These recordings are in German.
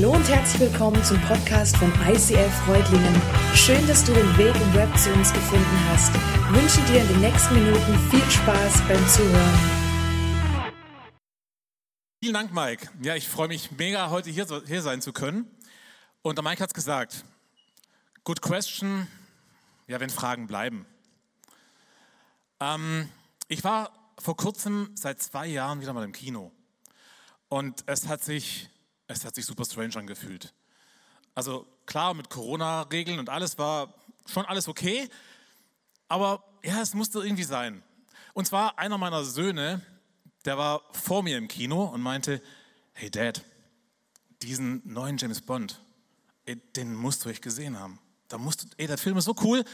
Hallo und herzlich willkommen zum Podcast von ICF Freudlingen. Schön, dass du den Weg im Web zu uns gefunden hast. Ich wünsche dir in den nächsten Minuten viel Spaß beim Zuhören. Vielen Dank, Mike. Ja, ich freue mich mega, heute hier, hier sein zu können. Und der Mike hat es gesagt. Good question. Ja, wenn Fragen bleiben. Ähm, ich war vor kurzem, seit zwei Jahren, wieder mal im Kino. Und es hat sich es hat sich super strange angefühlt. Also klar, mit Corona-Regeln und alles war schon alles okay, aber ja, es musste irgendwie sein. Und zwar einer meiner Söhne, der war vor mir im Kino und meinte, hey Dad, diesen neuen James Bond, ey, den musst du euch gesehen haben. Da musst du, ey, der Film ist so cool.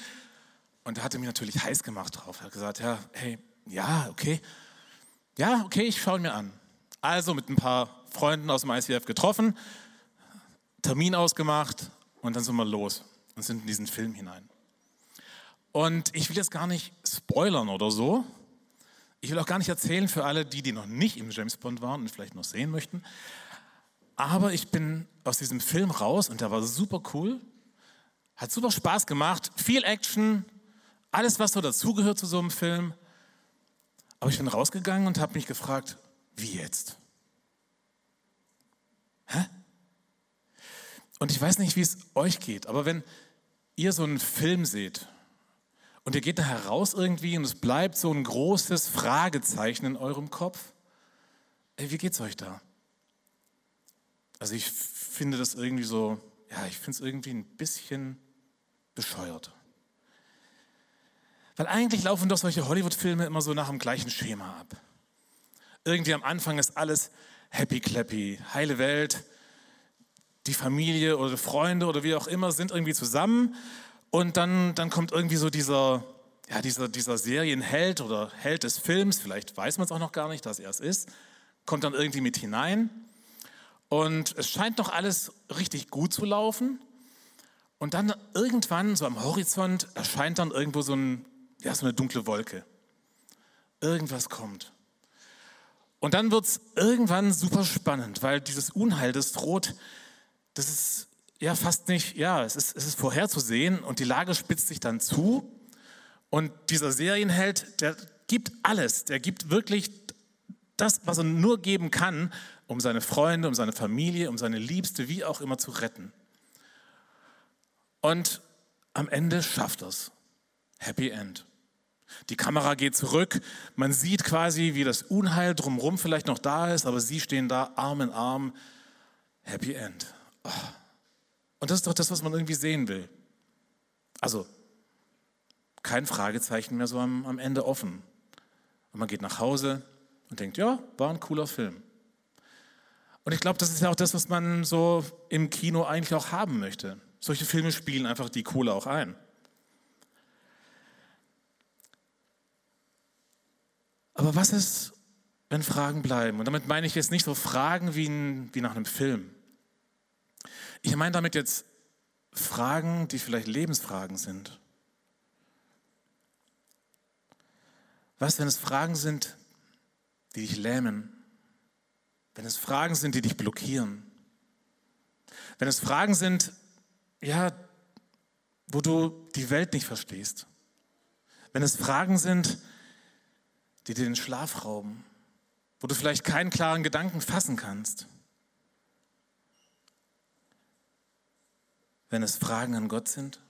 Und er hatte mich natürlich heiß gemacht drauf. Er hat gesagt, ja, hey, ja, okay. Ja, okay, ich schaue ihn mir an. Also mit ein paar Freunden aus dem ICF getroffen, Termin ausgemacht und dann sind wir los und sind in diesen Film hinein. Und ich will jetzt gar nicht spoilern oder so. Ich will auch gar nicht erzählen für alle, die, die noch nicht im James Bond waren und vielleicht noch sehen möchten. Aber ich bin aus diesem Film raus und der war super cool. Hat super Spaß gemacht. Viel Action. Alles, was so dazugehört zu so einem Film. Aber ich bin rausgegangen und habe mich gefragt, wie jetzt? Hä? Und ich weiß nicht, wie es euch geht, aber wenn ihr so einen Film seht und ihr geht da heraus irgendwie und es bleibt so ein großes Fragezeichen in eurem Kopf, ey, wie geht's euch da? Also ich finde das irgendwie so, ja, ich finde es irgendwie ein bisschen bescheuert. Weil eigentlich laufen doch solche Hollywood-Filme immer so nach dem gleichen Schema ab. Irgendwie am Anfang ist alles happy clappy, heile Welt, die Familie oder Freunde oder wie auch immer sind irgendwie zusammen und dann, dann kommt irgendwie so dieser, ja, dieser, dieser Serienheld oder Held des Films, vielleicht weiß man es auch noch gar nicht, dass er es ist, kommt dann irgendwie mit hinein und es scheint noch alles richtig gut zu laufen und dann irgendwann so am Horizont erscheint dann irgendwo so, ein, ja, so eine dunkle Wolke. Irgendwas kommt. Und dann wird es irgendwann super spannend, weil dieses Unheil, das droht, das ist ja fast nicht, ja, es ist, es ist vorherzusehen und die Lage spitzt sich dann zu. Und dieser Serienheld, der gibt alles, der gibt wirklich das, was er nur geben kann, um seine Freunde, um seine Familie, um seine Liebste, wie auch immer zu retten. Und am Ende schafft er es. Happy End. Die Kamera geht zurück, man sieht quasi, wie das Unheil drumherum vielleicht noch da ist, aber sie stehen da Arm in Arm. Happy End. Oh. Und das ist doch das, was man irgendwie sehen will. Also kein Fragezeichen mehr so am, am Ende offen. Und man geht nach Hause und denkt, ja, war ein cooler Film. Und ich glaube, das ist ja auch das, was man so im Kino eigentlich auch haben möchte. Solche Filme spielen einfach die Kohle auch ein. Aber was ist, wenn Fragen bleiben? Und damit meine ich jetzt nicht so Fragen wie, ein, wie nach einem Film. Ich meine damit jetzt Fragen, die vielleicht Lebensfragen sind. Was, wenn es Fragen sind, die dich lähmen? Wenn es Fragen sind, die dich blockieren? Wenn es Fragen sind, ja, wo du die Welt nicht verstehst? Wenn es Fragen sind, dir den Schlaf rauben, wo du vielleicht keinen klaren Gedanken fassen kannst. Wenn es Fragen an Gott sind,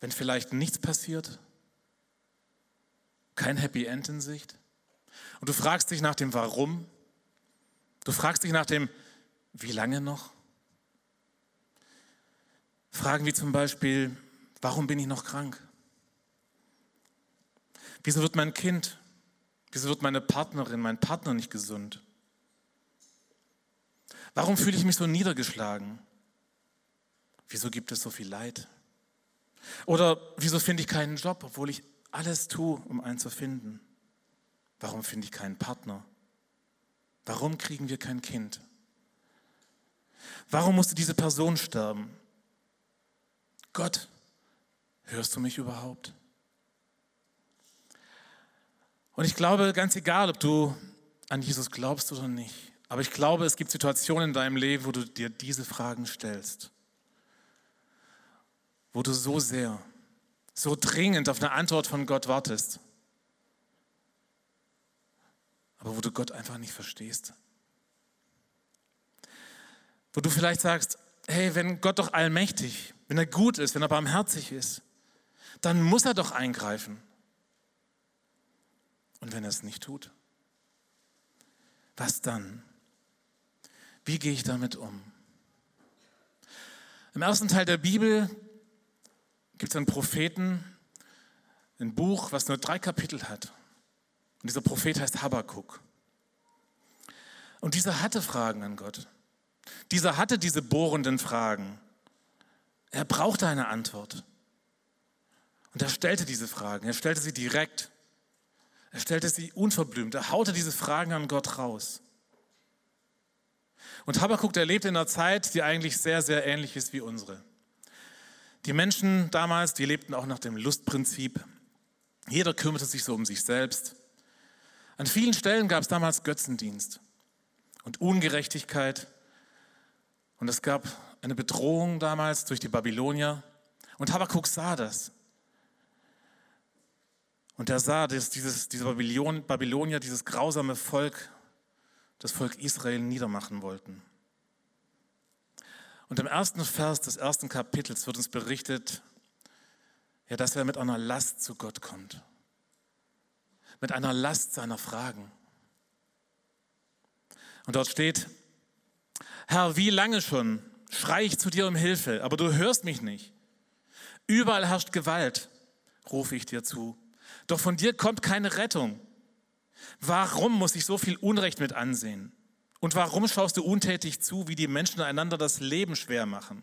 wenn vielleicht nichts passiert, kein Happy End in Sicht und du fragst dich nach dem Warum, du fragst dich nach dem Wie lange noch? Fragen wie zum Beispiel, warum bin ich noch krank? Wieso wird mein Kind, wieso wird meine Partnerin, mein Partner nicht gesund? Warum fühle ich mich so niedergeschlagen? Wieso gibt es so viel Leid? Oder wieso finde ich keinen Job, obwohl ich alles tue, um einen zu finden? Warum finde ich keinen Partner? Warum kriegen wir kein Kind? Warum musste diese Person sterben? Gott, hörst du mich überhaupt? Und ich glaube, ganz egal, ob du an Jesus glaubst oder nicht, Aber ich glaube, es gibt Situationen in deinem Leben, wo du dir diese Fragen stellst. Wo du so sehr, so dringend auf eine Antwort von Gott wartest. Aber wo du Gott einfach nicht verstehst. Wo du vielleicht sagst, hey, wenn Gott doch allmächtig, wenn er gut ist, wenn er barmherzig ist, dann muss er doch eingreifen. Und wenn er es nicht tut, was dann? Wie gehe ich damit um? Im ersten Teil der Bibel gibt es einen Propheten, ein Buch, was nur drei Kapitel hat. Und dieser Prophet heißt Habakkuk. Und dieser hatte Fragen an Gott. Dieser hatte diese bohrenden Fragen. Er brauchte eine Antwort. Und er stellte diese Fragen. Er stellte sie direkt. Er stellte sie unverblümt. Er haute diese Fragen an Gott raus. Und Habakkuk, der lebt in einer Zeit, die eigentlich sehr, sehr ähnlich ist wie unsere. Die Menschen damals, die lebten auch nach dem Lustprinzip. Jeder kümmerte sich so um sich selbst. An vielen Stellen gab es damals Götzendienst und Ungerechtigkeit. Und es gab eine Bedrohung damals durch die Babylonier. Und Habakkuk sah das. Und er sah, dass dieses, diese Babylon, Babylonier, dieses grausame Volk, das Volk Israel niedermachen wollten. Und im ersten Vers des ersten Kapitels wird uns berichtet, ja, dass er mit einer Last zu Gott kommt. Mit einer Last seiner Fragen. Und dort steht, Herr, wie lange schon schreie ich zu dir um Hilfe, aber du hörst mich nicht. Überall herrscht Gewalt, rufe ich dir zu. Doch von dir kommt keine Rettung. Warum muss ich so viel Unrecht mit ansehen? Und warum schaust du untätig zu, wie die Menschen einander das Leben schwer machen?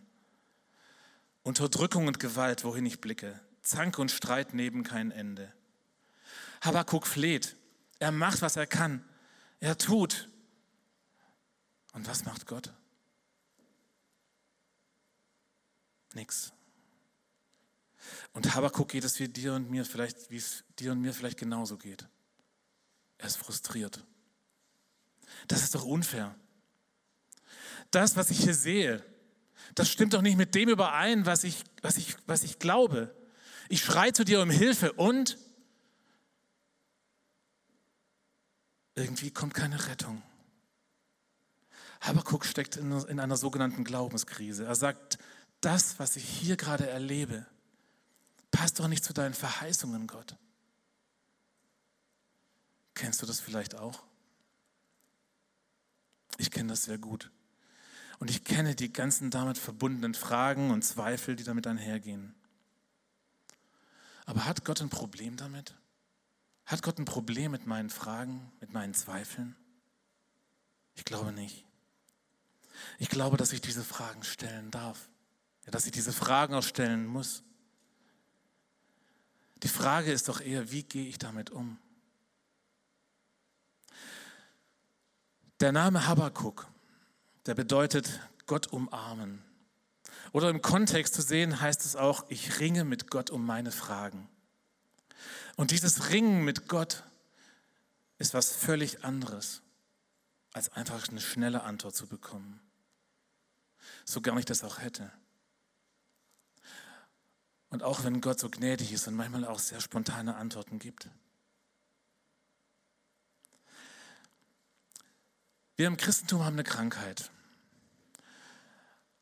Unterdrückung und Gewalt, wohin ich blicke. Zank und Streit neben kein Ende. Habakuk fleht. Er macht, was er kann. Er tut. Und was macht Gott? Nix. Und Habakuk geht es wie dir und mir vielleicht, wie es dir und mir vielleicht genauso geht. Er ist frustriert. Das ist doch unfair. Das, was ich hier sehe, das stimmt doch nicht mit dem überein, was ich, was ich, was ich glaube. Ich schreie zu dir um Hilfe und irgendwie kommt keine Rettung. Habakuk steckt in, in einer sogenannten Glaubenskrise. Er sagt, das, was ich hier gerade erlebe, passt doch nicht zu deinen Verheißungen, Gott. Kennst du das vielleicht auch? Ich kenne das sehr gut. Und ich kenne die ganzen damit verbundenen Fragen und Zweifel, die damit einhergehen. Aber hat Gott ein Problem damit? Hat Gott ein Problem mit meinen Fragen, mit meinen Zweifeln? Ich glaube nicht. Ich glaube, dass ich diese Fragen stellen darf. Dass ich diese Fragen auch stellen muss. Die Frage ist doch eher, wie gehe ich damit um? Der Name Habakkuk, der bedeutet Gott umarmen. Oder im Kontext zu sehen heißt es auch, ich ringe mit Gott um meine Fragen. Und dieses Ringen mit Gott ist was völlig anderes, als einfach eine schnelle Antwort zu bekommen. So gar nicht das auch hätte. Und auch wenn Gott so gnädig ist und manchmal auch sehr spontane Antworten gibt. Wir im Christentum haben eine Krankheit.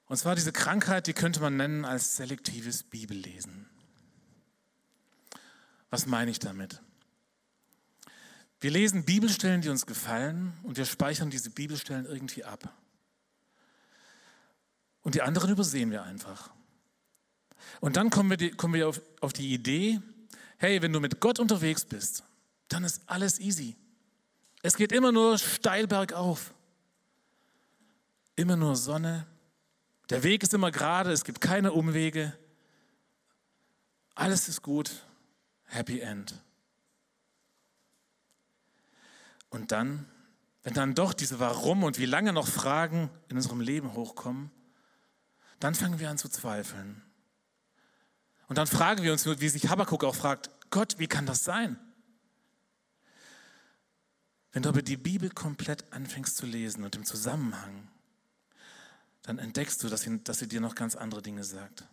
Und zwar diese Krankheit, die könnte man nennen als selektives Bibellesen. Was meine ich damit? Wir lesen Bibelstellen, die uns gefallen und wir speichern diese Bibelstellen irgendwie ab. Und die anderen übersehen wir einfach. Und dann kommen wir, die, kommen wir auf, auf die Idee, hey, wenn du mit Gott unterwegs bist, dann ist alles easy. Es geht immer nur steil bergauf. Immer nur Sonne. Der Weg ist immer gerade, es gibt keine Umwege. Alles ist gut. Happy End. Und dann, wenn dann doch diese Warum und wie lange noch Fragen in unserem Leben hochkommen, dann fangen wir an zu zweifeln. Und dann fragen wir uns, wie sich Habakkuk auch fragt, Gott, wie kann das sein? Wenn du aber die Bibel komplett anfängst zu lesen und im Zusammenhang, dann entdeckst du, dass sie, dass sie dir noch ganz andere Dinge sagt.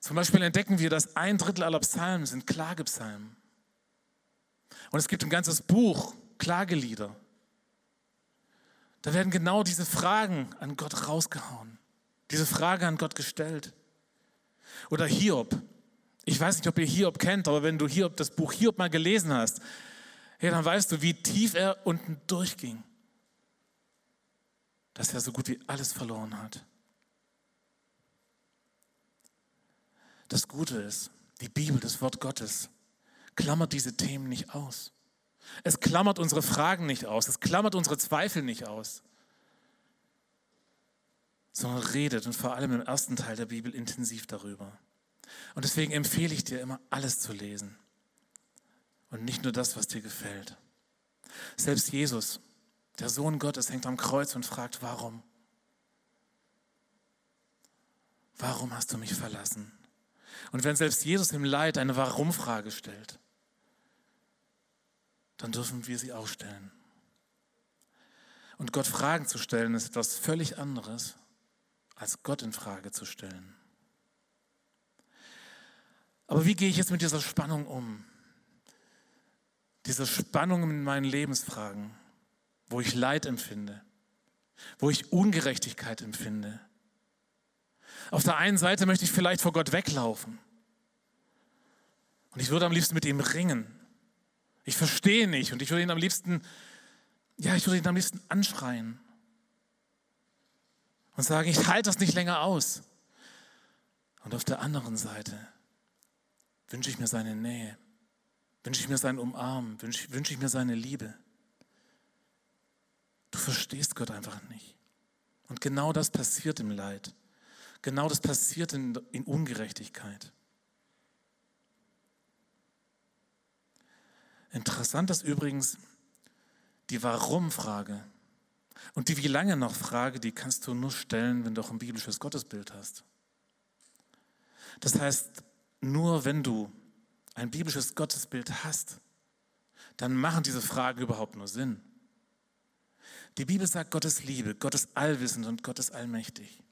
Zum Beispiel entdecken wir, dass ein Drittel aller Psalmen sind Klagepsalmen. Und es gibt ein ganzes Buch, Klagelieder. Da werden genau diese Fragen an Gott rausgehauen, diese Frage an Gott gestellt. Oder Hiob. Ich weiß nicht, ob ihr Hiob kennt, aber wenn du Hiob, das Buch Hiob mal gelesen hast, hey, dann weißt du, wie tief er unten durchging. Dass er so gut wie alles verloren hat. Das Gute ist, die Bibel, das Wort Gottes, klammert diese Themen nicht aus. Es klammert unsere Fragen nicht aus. Es klammert unsere Zweifel nicht aus. Sondern redet und vor allem im ersten Teil der Bibel intensiv darüber. Und deswegen empfehle ich dir immer, alles zu lesen. Und nicht nur das, was dir gefällt. Selbst Jesus, der Sohn Gottes, hängt am Kreuz und fragt, warum? Warum hast du mich verlassen? Und wenn selbst Jesus im Leid eine Warum-Frage stellt, dann dürfen wir sie auch stellen. Und Gott Fragen zu stellen, ist etwas völlig anderes, als Gott in Frage zu stellen. Aber wie gehe ich jetzt mit dieser Spannung um? Diese Spannung in meinen Lebensfragen, wo ich Leid empfinde, wo ich Ungerechtigkeit empfinde. Auf der einen Seite möchte ich vielleicht vor Gott weglaufen. Und ich würde am liebsten mit ihm ringen. Ich verstehe nicht und ich würde ihn am liebsten, ja, ich würde ihn am liebsten anschreien und sagen, ich halte das nicht länger aus. Und auf der anderen Seite wünsche ich mir seine Nähe, wünsche ich mir sein Umarmen, wünsche, wünsche ich mir seine Liebe. Du verstehst Gott einfach nicht. Und genau das passiert im Leid. Genau das passiert in, in Ungerechtigkeit. Interessant ist übrigens die Warum-Frage. Und die Wie lange noch Frage, die kannst du nur stellen, wenn du auch ein biblisches Gottesbild hast. Das heißt, nur wenn du ein biblisches Gottesbild hast, dann machen diese Fragen überhaupt nur Sinn. Die Bibel sagt, Gott ist Liebe, Gott ist allwissend und Gott ist allmächtig.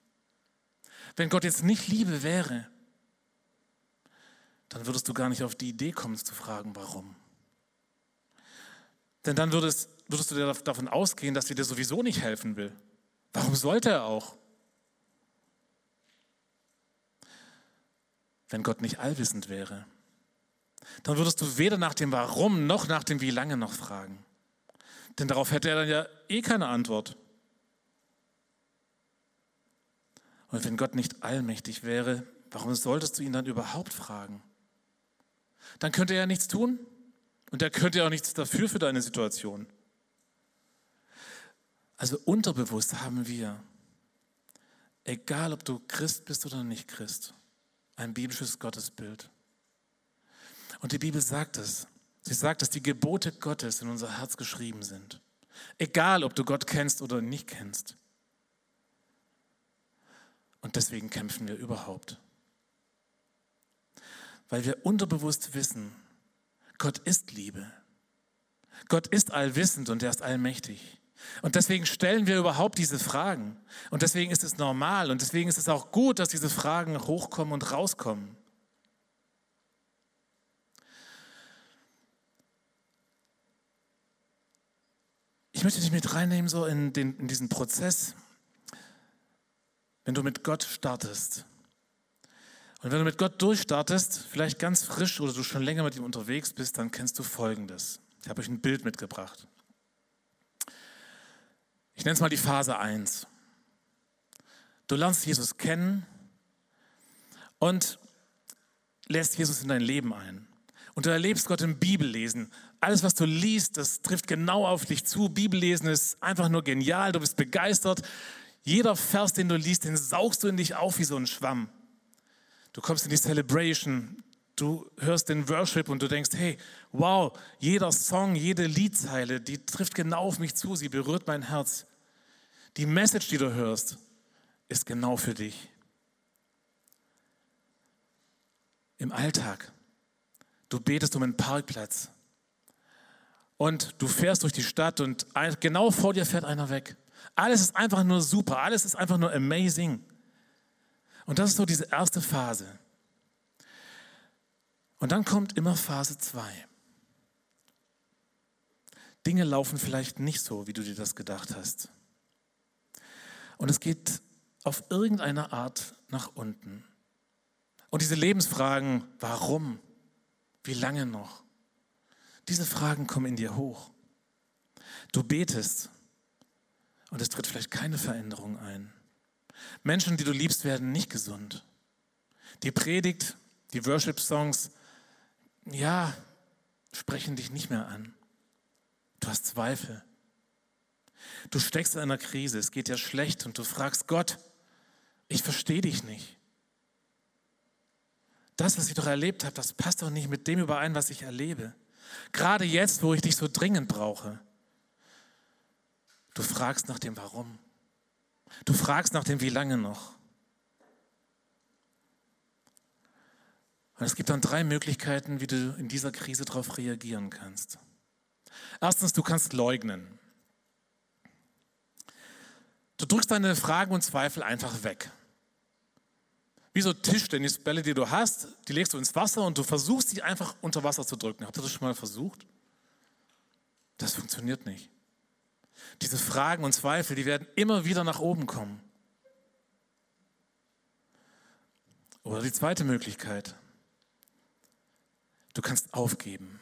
Wenn Gott jetzt nicht Liebe wäre, dann würdest du gar nicht auf die Idee kommen zu fragen, warum. Denn dann würdest, würdest du davon ausgehen, dass er dir sowieso nicht helfen will. Warum sollte er auch? Wenn Gott nicht allwissend wäre, dann würdest du weder nach dem Warum noch nach dem Wie lange noch fragen. Denn darauf hätte er dann ja eh keine Antwort. Und wenn Gott nicht allmächtig wäre, warum solltest du ihn dann überhaupt fragen? Dann könnte er ja nichts tun. Und er könnte ja auch nichts dafür für deine Situation. Also unterbewusst haben wir, egal ob du Christ bist oder nicht Christ, ein biblisches Gottesbild. Und die Bibel sagt es. Sie sagt, dass die Gebote Gottes in unser Herz geschrieben sind. Egal, ob du Gott kennst oder nicht kennst. Und deswegen kämpfen wir überhaupt. Weil wir unterbewusst wissen, Gott ist Liebe. Gott ist allwissend und er ist allmächtig. Und deswegen stellen wir überhaupt diese Fragen. Und deswegen ist es normal und deswegen ist es auch gut, dass diese Fragen hochkommen und rauskommen. Ich möchte dich mit reinnehmen so in, den, in diesen Prozess, wenn du mit Gott startest. Und wenn du mit Gott durchstartest, vielleicht ganz frisch oder du schon länger mit ihm unterwegs bist, dann kennst du Folgendes. Ich habe euch ein Bild mitgebracht. Ich nenne es mal die Phase 1. Du lernst Jesus kennen und lässt Jesus in dein Leben ein. Und du erlebst Gott im Bibellesen. Alles, was du liest, das trifft genau auf dich zu. Bibellesen ist einfach nur genial. Du bist begeistert. Jeder Vers, den du liest, den saugst du in dich auf wie so ein Schwamm. Du kommst in die Celebration, du hörst den Worship und du denkst, hey, wow, jeder Song, jede Liedzeile, die trifft genau auf mich zu, sie berührt mein Herz. Die Message, die du hörst, ist genau für dich. Im Alltag, du betest um einen Parkplatz und du fährst durch die Stadt und genau vor dir fährt einer weg. Alles ist einfach nur super, alles ist einfach nur amazing. Und das ist so diese erste Phase. Und dann kommt immer Phase 2. Dinge laufen vielleicht nicht so, wie du dir das gedacht hast. Und es geht auf irgendeine Art nach unten. Und diese Lebensfragen, warum, wie lange noch, diese Fragen kommen in dir hoch. Du betest und es tritt vielleicht keine Veränderung ein. Menschen, die du liebst, werden nicht gesund. Die Predigt, die Worship-Songs, ja, sprechen dich nicht mehr an. Du hast Zweifel. Du steckst in einer Krise, es geht dir schlecht und du fragst Gott, ich verstehe dich nicht. Das, was ich doch erlebt habe, das passt doch nicht mit dem überein, was ich erlebe. Gerade jetzt, wo ich dich so dringend brauche. Du fragst nach dem Warum. Du fragst nach dem Wie lange noch. Und es gibt dann drei Möglichkeiten, wie du in dieser Krise darauf reagieren kannst. Erstens, du kannst leugnen. Du drückst deine Fragen und Zweifel einfach weg. Wie so Tischtennisbälle, die du hast, die legst du ins Wasser und du versuchst sie einfach unter Wasser zu drücken. Habt ihr das schon mal versucht? Das funktioniert nicht. Diese Fragen und Zweifel, die werden immer wieder nach oben kommen. Oder die zweite Möglichkeit. Du kannst aufgeben.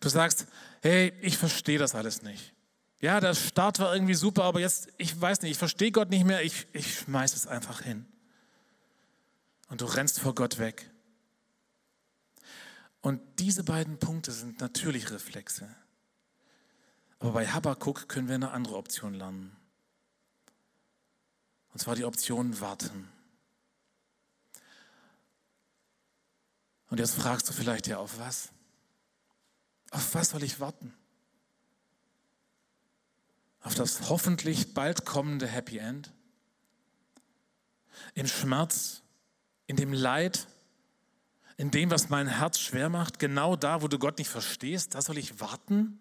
Du sagst, hey, ich verstehe das alles nicht. Ja, der Start war irgendwie super, aber jetzt, ich weiß nicht, ich verstehe Gott nicht mehr, ich, ich schmeiß es einfach hin. Und du rennst vor Gott weg. Und diese beiden Punkte sind natürlich Reflexe. Aber bei Habakkuk können wir eine andere Option lernen. Und zwar die Option warten. Und jetzt fragst du vielleicht ja, auf was? Auf was soll ich warten? Auf das hoffentlich bald kommende Happy End? Im Schmerz, in dem Leid, in dem, was mein Herz schwer macht, genau da, wo du Gott nicht verstehst, da soll ich warten?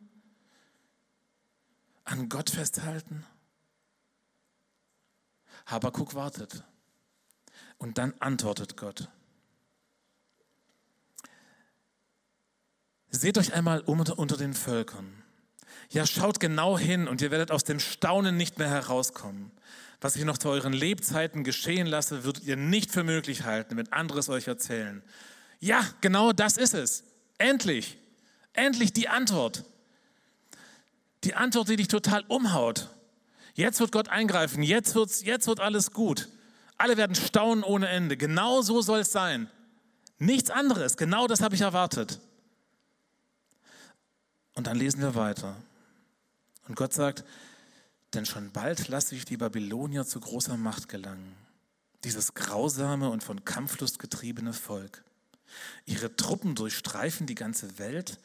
An Gott festhalten? Habakuk wartet. Und dann antwortet Gott. Seht euch einmal um unter den Völkern. Ja, schaut genau hin und ihr werdet aus dem Staunen nicht mehr herauskommen. Was ich noch zu euren Lebzeiten geschehen lasse, würdet ihr nicht für möglich halten, wenn anderes euch erzählen. Ja, genau das ist es. Endlich, endlich die Antwort. Die Antwort, die dich total umhaut. Jetzt wird Gott eingreifen, jetzt, wird's, jetzt wird alles gut. Alle werden staunen ohne Ende. Genau so soll es sein. Nichts anderes. Genau das habe ich erwartet. Und dann lesen wir weiter. Und Gott sagt, denn schon bald lasse ich die Babylonier zu großer Macht gelangen, dieses grausame und von Kampflust getriebene Volk. Ihre Truppen durchstreifen die ganze Welt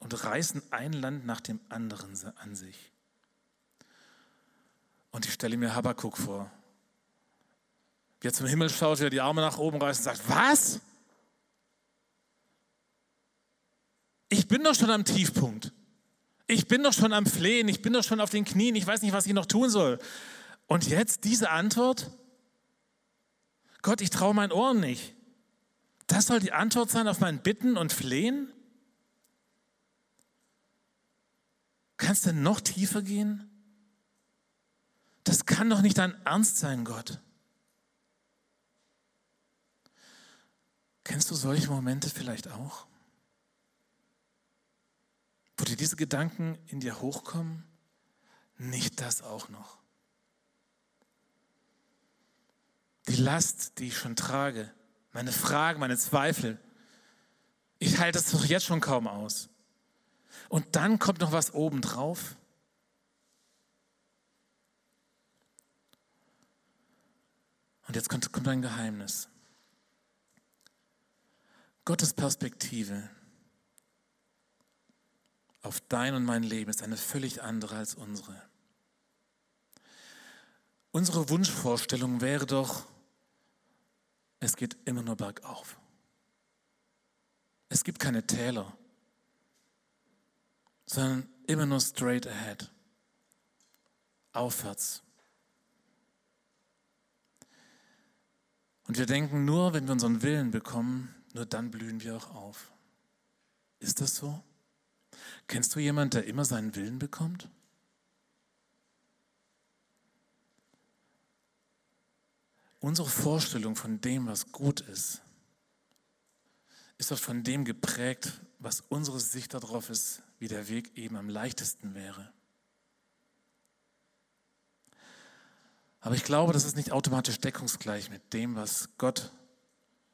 und reißen ein Land nach dem anderen an sich. Und ich stelle mir Habakkuk vor, wie er zum Himmel schaut, wie er die Arme nach oben reißt und sagt, was? Ich bin doch schon am Tiefpunkt. Ich bin doch schon am Flehen, ich bin doch schon auf den Knien, ich weiß nicht, was ich noch tun soll. Und jetzt diese Antwort? Gott, ich traue meinen Ohren nicht. Das soll die Antwort sein auf mein Bitten und Flehen? Kannst du noch tiefer gehen? Das kann doch nicht dein Ernst sein, Gott. Kennst du solche Momente vielleicht auch? Wo dir diese Gedanken in dir hochkommen? Nicht das auch noch. Die Last, die ich schon trage, meine Fragen, meine Zweifel, ich halte das doch jetzt schon kaum aus. Und dann kommt noch was obendrauf. Und jetzt kommt, kommt ein Geheimnis. Gottes Perspektive auf dein und mein Leben ist eine völlig andere als unsere. Unsere Wunschvorstellung wäre doch, es geht immer nur bergauf. Es gibt keine Täler. sondern immer nur straight ahead. Aufwärts. Und wir denken, nur wenn wir unseren Willen bekommen, nur dann blühen wir auch auf. Ist das so? Kennst du jemanden, der immer seinen Willen bekommt? Unsere Vorstellung von dem, was gut ist, ist oft von dem geprägt, was unsere Sicht darauf ist, wie der Weg eben am leichtesten wäre. Aber ich glaube, das ist nicht automatisch deckungsgleich mit dem, was Gott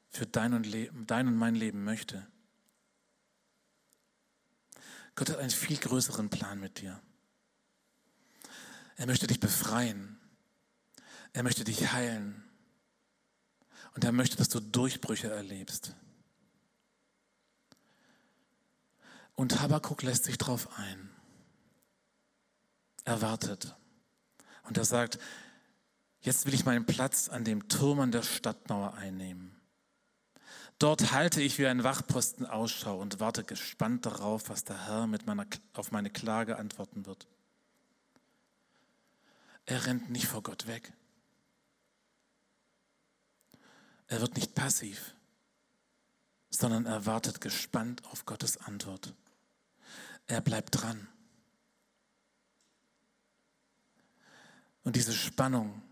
für dein und, dein und mein Leben möchte. Gott hat einen viel größeren Plan mit dir. Er möchte dich befreien. Er möchte dich heilen. Und er möchte, dass du Durchbrüche erlebst. Und Habakkuk lässt sich darauf ein. Er wartet. Und er sagt, jetzt will ich meinen Platz an dem Turm an der Stadtmauer einnehmen. Dort halte ich wie ein Wachposten Ausschau und warte gespannt darauf, was der Herr mit meiner, auf meine Klage antworten wird. Er rennt nicht vor Gott weg. Er wird nicht passiv, sondern er wartet gespannt auf Gottes Antwort. Er bleibt dran. Und diese Spannung,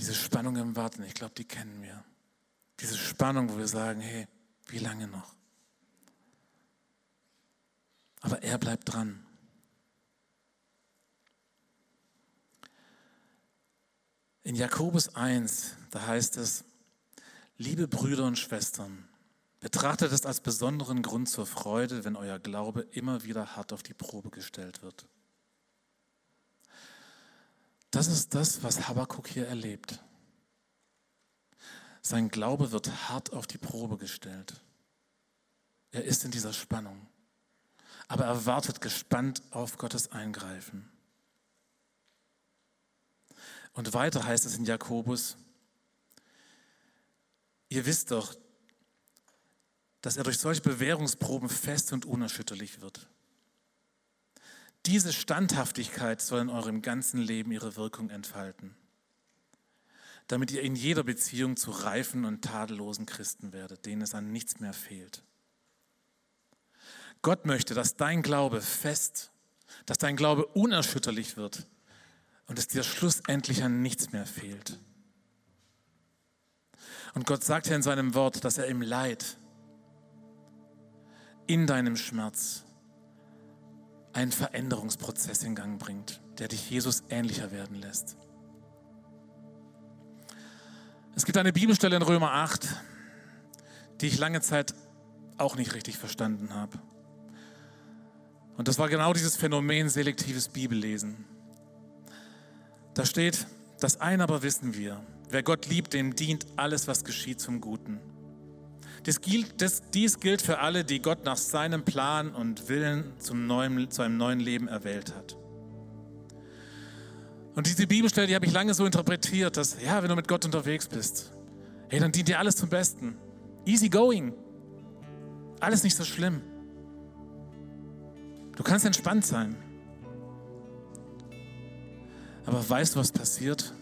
diese Spannung im Warten, ich glaube, die kennen wir. Diese Spannung, wo wir sagen, hey, wie lange noch? Aber er bleibt dran. In Jakobus 1, da heißt es, liebe Brüder und Schwestern, betrachtet es als besonderen Grund zur Freude, wenn euer Glaube immer wieder hart auf die Probe gestellt wird. Das ist das, was Habakkuk hier erlebt. Sein Glaube wird hart auf die Probe gestellt. Er ist in dieser Spannung, aber er wartet gespannt auf Gottes Eingreifen. Und weiter heißt es in Jakobus, ihr wisst doch, dass er durch solche Bewährungsproben fest und unerschütterlich wird. Diese Standhaftigkeit soll in eurem ganzen Leben ihre Wirkung entfalten, damit ihr in jeder Beziehung zu reifen und tadellosen Christen werdet, denen es an nichts mehr fehlt. Gott möchte, dass dein Glaube fest, dass dein Glaube unerschütterlich wird und es dir schlussendlich an nichts mehr fehlt. Und Gott sagt ja in seinem Wort, dass er im Leid, in deinem Schmerz, einen Veränderungsprozess in Gang bringt, der dich Jesus ähnlicher werden lässt. Es gibt eine Bibelstelle in Römer 8, die ich lange Zeit auch nicht richtig verstanden habe. Und das war genau dieses Phänomen selektives Bibellesen. Da steht, das eine aber wissen wir, wer Gott liebt, dem dient alles, was geschieht zum Guten. Dies gilt, das, dies gilt für alle, die Gott nach seinem Plan und Willen zum neuen, zu einem neuen Leben erwählt hat. Und diese Bibelstelle, die habe ich lange so interpretiert, dass, ja, wenn du mit Gott unterwegs bist, hey, dann dient dir alles zum Besten. Easy going. Alles nicht so schlimm. Du kannst entspannt sein. Aber weißt du, was passiert?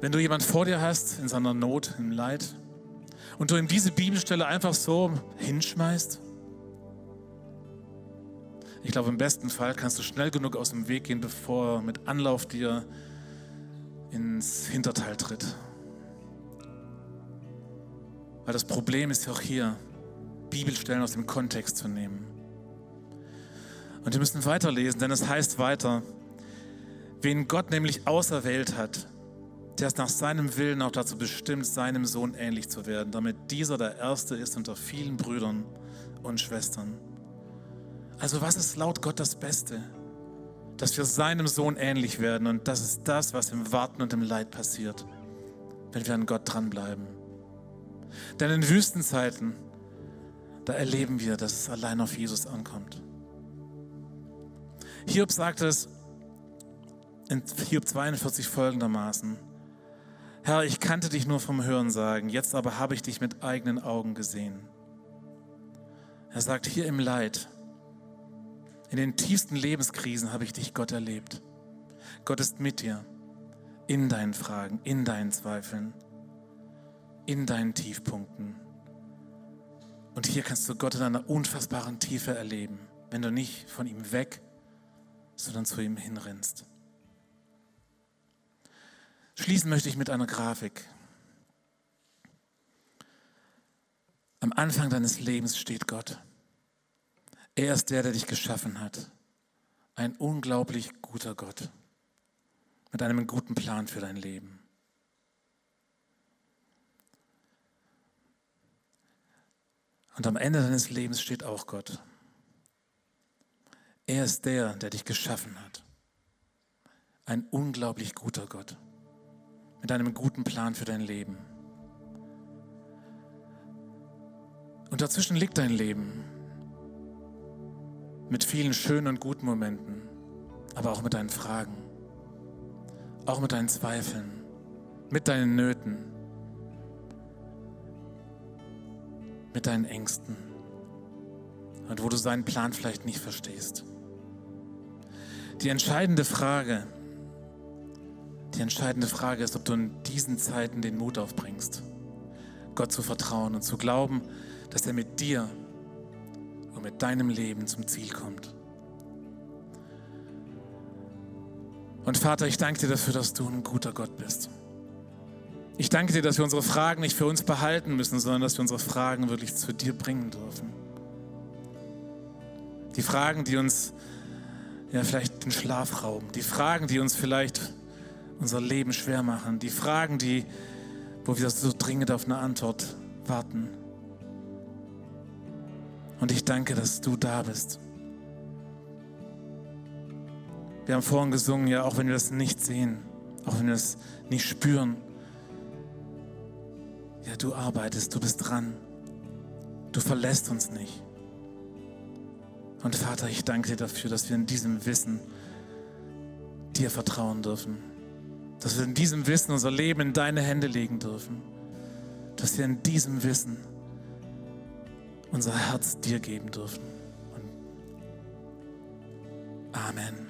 Wenn du jemand vor dir hast, in seiner Not, im Leid, und du ihm diese Bibelstelle einfach so hinschmeißt? Ich glaube, im besten Fall kannst du schnell genug aus dem Weg gehen, bevor er mit Anlauf dir ins Hinterteil tritt. Weil das Problem ist ja auch hier, Bibelstellen aus dem Kontext zu nehmen. Und wir müssen weiterlesen, denn es heißt weiter, wen Gott nämlich auserwählt hat, der ist nach seinem Willen auch dazu bestimmt, seinem Sohn ähnlich zu werden, damit dieser der Erste ist unter vielen Brüdern und Schwestern. Also was ist laut Gott das Beste? Dass wir seinem Sohn ähnlich werden und das ist das, was im Warten und im Leid passiert, wenn wir an Gott dranbleiben. Denn in Wüstenzeiten, da erleben wir, dass es allein auf Jesus ankommt. Hiob sagt es in Hiob 42 folgendermaßen. Herr, ich kannte dich nur vom Hörensagen, jetzt aber habe ich dich mit eigenen Augen gesehen. Er sagt, hier im Leid In den tiefsten Lebenskrisen habe ich dich, Gott, erlebt. Gott ist mit dir in deinen Fragen, in deinen Zweifeln, in deinen Tiefpunkten. Und hier kannst du Gott in einer unfassbaren Tiefe erleben, wenn du nicht von ihm weg, sondern zu ihm hinrennst. Schließen möchte ich mit einer Grafik. Am Anfang deines Lebens steht Gott. Er ist der, der dich geschaffen hat. Ein unglaublich guter Gott mit einem guten Plan für dein Leben. Und am Ende deines Lebens steht auch Gott. Er ist der, der dich geschaffen hat. Ein unglaublich guter Gott mit einem guten Plan für dein Leben. Und dazwischen liegt dein Leben mit vielen schönen und guten Momenten, aber auch mit deinen Fragen, auch mit deinen Zweifeln, mit deinen Nöten, mit deinen Ängsten und wo du seinen Plan vielleicht nicht verstehst. Die entscheidende Frage, die entscheidende Frage ist, ob du in diesen Zeiten den Mut aufbringst, Gott zu vertrauen und zu glauben, dass er mit dir und mit deinem Leben zum Ziel kommt. Und Vater, ich danke dir dafür, dass du ein guter Gott bist. Ich danke dir, dass wir unsere Fragen nicht für uns behalten müssen, sondern dass wir unsere Fragen wirklich zu dir bringen dürfen. Die Fragen, die uns ja vielleicht den Schlaf rauben, die Fragen, die uns vielleicht unser Leben schwer machen, die Fragen, die, wo wir so dringend auf eine Antwort warten. Und ich danke, dass du da bist. Wir haben vorhin gesungen, ja, auch wenn wir das nicht sehen, auch wenn wir das nicht spüren. Ja, du arbeitest, du bist dran. Du verlässt uns nicht. Und Vater, ich danke dir dafür, dass wir in diesem Wissen dir vertrauen dürfen. Dass wir in diesem Wissen unser Leben in deine Hände legen dürfen. Dass wir in diesem Wissen unser Herz dir geben dürfen. Amen.